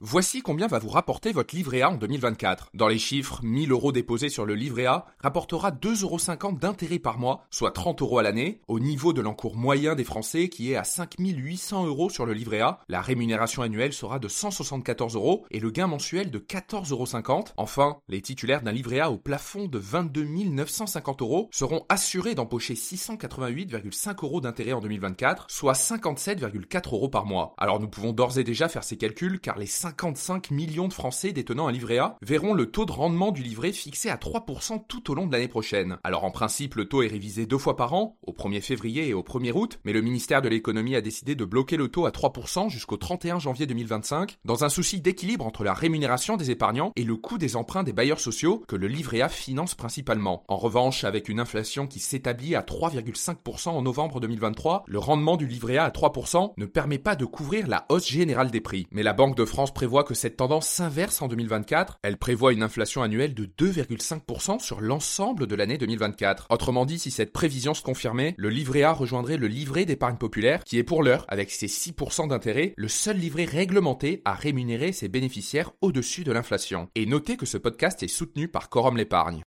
Voici combien va vous rapporter votre livret A en 2024. Dans les chiffres, 1000 euros déposés sur le livret A rapportera 2,50 euros d'intérêt par mois, soit 30 euros à l'année. Au niveau de l'encours moyen des Français qui est à 5800 euros sur le livret A, la rémunération annuelle sera de 174 euros et le gain mensuel de 14,50 euros. Enfin, les titulaires d'un livret A au plafond de 22 950 euros seront assurés d'empocher 688,5 euros d'intérêt en 2024, soit 57,4 euros par mois. Alors nous pouvons d'ores et déjà faire ces calculs car les 55 millions de Français détenant un livret A verront le taux de rendement du livret fixé à 3% tout au long de l'année prochaine. Alors en principe, le taux est révisé deux fois par an, au 1er février et au 1er août, mais le ministère de l'économie a décidé de bloquer le taux à 3% jusqu'au 31 janvier 2025, dans un souci d'équilibre entre la rémunération des épargnants et le coût des emprunts des bailleurs sociaux que le livret A finance principalement. En revanche, avec une inflation qui s'établit à 3,5% en novembre 2023, le rendement du livret A à 3% ne permet pas de couvrir la hausse générale des prix. Mais la Banque de France prévoit que cette tendance s'inverse en 2024. Elle prévoit une inflation annuelle de 2,5% sur l'ensemble de l'année 2024. Autrement dit, si cette prévision se confirmait, le livret A rejoindrait le livret d'épargne populaire, qui est pour l'heure, avec ses 6% d'intérêt, le seul livret réglementé à rémunérer ses bénéficiaires au-dessus de l'inflation. Et notez que ce podcast est soutenu par Corum l'épargne.